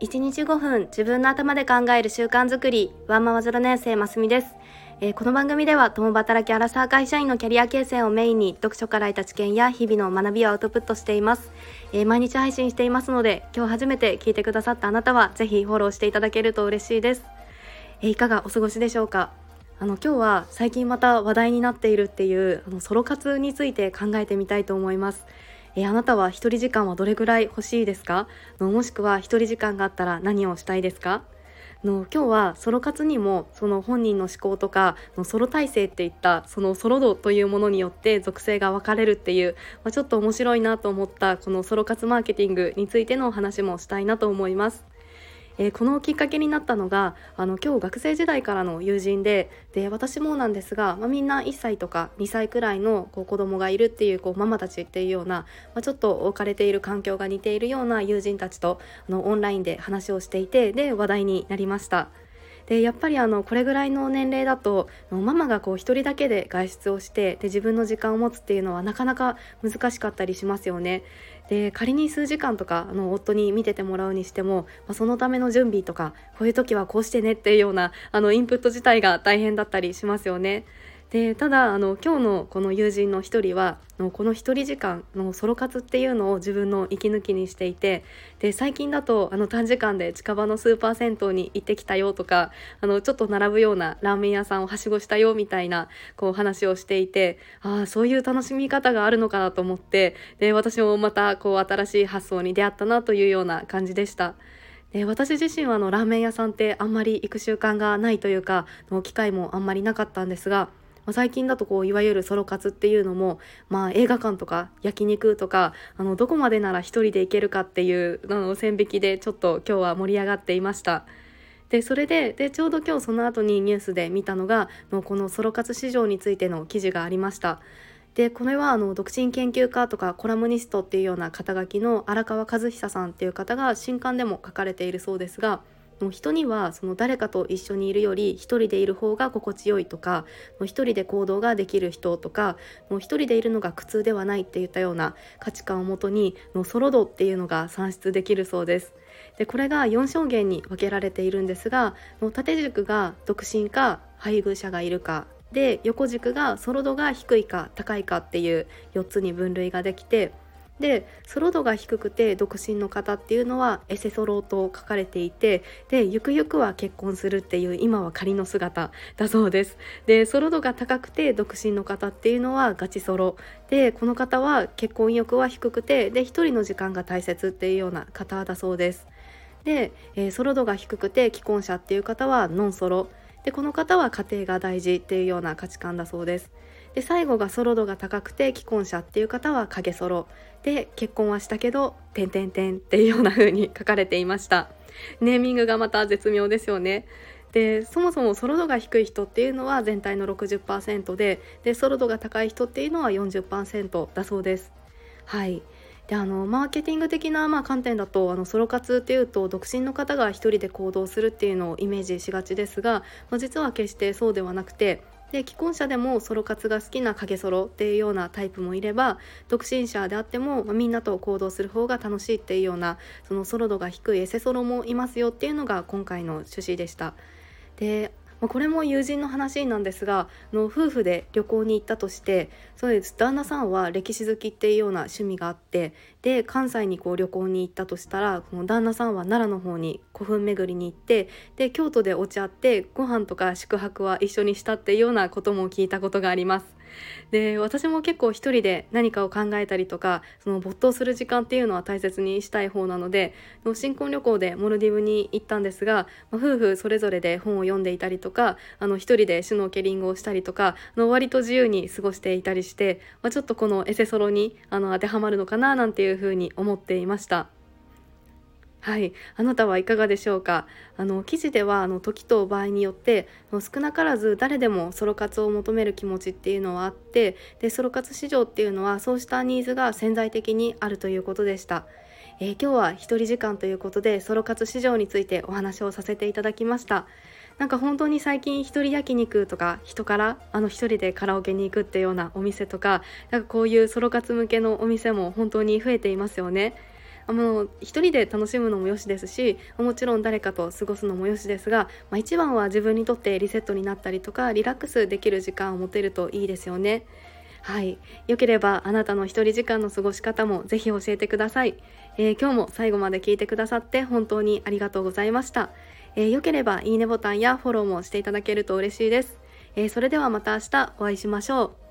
1日5分自分の頭で考える習慣づくり。ワンママ0年生ますみです、えー、この番組では共働きアラサー会社員のキャリア形成をメインに読書から得た知見や日々の学びをアウトプットしています、えー、毎日配信していますので今日初めて聞いてくださったあなたはぜひフォローしていただけると嬉しいです、えー、いかがお過ごしでしょうか？あの今日は最近また話題になっているっていうあのソロ活について考えてみたいと思います。えあなたは一人時間はどれぐらい欲しいですか？のもしくは一人時間があったら何をしたいですか？の今日はソロ活にもその本人の思考とかのソロ体制っていったそのソロ度というものによって属性が分かれるっていう、まあ、ちょっと面白いなと思ったこのソロ活マーケティングについてのお話もしたいなと思います。えー、このきっかけになったのがあの今日学生時代からの友人でで私もなんですが、まあ、みんな1歳とか2歳くらいのこう子供がいるっていうこうママたちっていうような、まあ、ちょっと置かれている環境が似ているような友人たちとあのオンラインで話をしていてで話題になりました。でやっぱりあのこれぐらいの年齢だとママがこう1人だけで外出をしてで自分の時間を持つっていうのはなかなか難しかったりしますよね。で仮に数時間とかあの夫に見ててもらうにしても、まあ、そのための準備とかこういう時はこうしてねっていうようなあのインプット自体が大変だったりしますよね。でただあの今日のこの友人の一人はこの一人時間のソロ活っていうのを自分の息抜きにしていてで最近だとあの短時間で近場のスーパー銭湯に行ってきたよとかあのちょっと並ぶようなラーメン屋さんをはしごしたよみたいなこう話をしていてああそういう楽しみ方があるのかなと思ってで私もまたこう新しい発想に出会ったなというような感じでした。で私自身はあのラーメン屋さんってあんまり行く習慣がないというかの機会もあんまりなかったんですがまあ、最近だとこういわゆるソロ活っていうのも、まあ、映画館とか焼肉とかあのどこまでなら1人で行けるかっていうあの線引きでちょっと今日は盛り上がっていました。でそれででちょうど今日その後にニュースで見たのがのこのソロ活市場についての記事がありました。でこれはあの独身研究家とかコラムニストっていうような肩書きの荒川和久さんっていう方が新刊でも書かれているそうですがもう人にはその誰かと一緒にいるより一人でいる方が心地よいとか一人で行動ができる人とか一人でいるのが苦痛ではないっていったような価値観をもとにのソロ度っていうのが算出できるそうです。でこれが4証言に分けられているんですが縦軸が独身か配偶者がいるかで横軸がソロ度が低いか高いかっていう4つに分類ができてでソロ度が低くて独身の方っていうのはエセソロと書かれていてでゆくゆくは結婚するっていう今は仮の姿だそうです。でソロ度が高くて独身の方っていうのはガチソロ。でこの方は結婚意欲は低くてで一人の時間が大切っていうような方だそうです。で、えー、ソロ度が低くて既婚者っていう方はノンソロ。でこの方は家庭が大事っていうような価値観だそうです。で最後がソロ度が高くて既婚者っていう方は影ソロ。で結婚はしたけど「てんてんてん」っていうような風に書かれていました。ネーミングがまた絶妙ですよね。でそもそもソロ度が低い人っていうのは全体の60%ででソロ度が高い人っていうのは40%だそうです。はい。であのマーケティング的な、まあ、観点だとあのソロ活っていうと独身の方が1人で行動するっていうのをイメージしがちですが、まあ、実は決してそうではなくてで既婚者でもソロ活が好きな影ソロっていうようなタイプもいれば独身者であっても、まあ、みんなと行動する方が楽しいっていうようなそのソロ度が低いエセソロもいますよっていうのが今回の趣旨でした。でまあ、これも友人の話なんですがの夫婦で旅行に行ったとしてそうです旦那さんは歴史好きっていうような趣味があってで関西にこう旅行に行ったとしたらこの旦那さんは奈良の方に古墳巡りに行ってで京都でお茶ってご飯とか宿泊は一緒にしたっていうようなことも聞いたことがあります。で私も結構一人で何かを考えたりとかその没頭する時間っていうのは大切にしたい方なので新婚旅行でモルディブに行ったんですが、ま、夫婦それぞれで本を読んでいたりとかあの一人でシュノーケリングをしたりとかあの割と自由に過ごしていたりして、まあ、ちょっとこのエセソロにあの当てはまるのかななんていうふうに思っていました。はい、あなたはいかがでしょうか？あの記事ではあの時と場合によって少なからず誰でもソロ活を求める気持ちっていうのはあってでソロ活市場っていうのはそうしたニーズが潜在的にあるということでした。えー、今日は一人時間ということでソロ活市場についてお話をさせていただきました。なんか本当に最近一人焼肉とか人からあの一人でカラオケに行くっていうようなお店とかなんかこういうソロ活向けのお店も本当に増えていますよね。あの一人で楽しむのもよしですしもちろん誰かと過ごすのもよしですが、まあ、一番は自分にとってリセットになったりとかリラックスできる時間を持てるといいですよね。はい、よければあなたの一人時間の過ごし方もぜひ教えてください、えー、今日も最後まで聞いてくださって本当にありがとうございました、えー、よければいいねボタンやフォローもしていただけると嬉しいです、えー、それではまた明日お会いしましょう。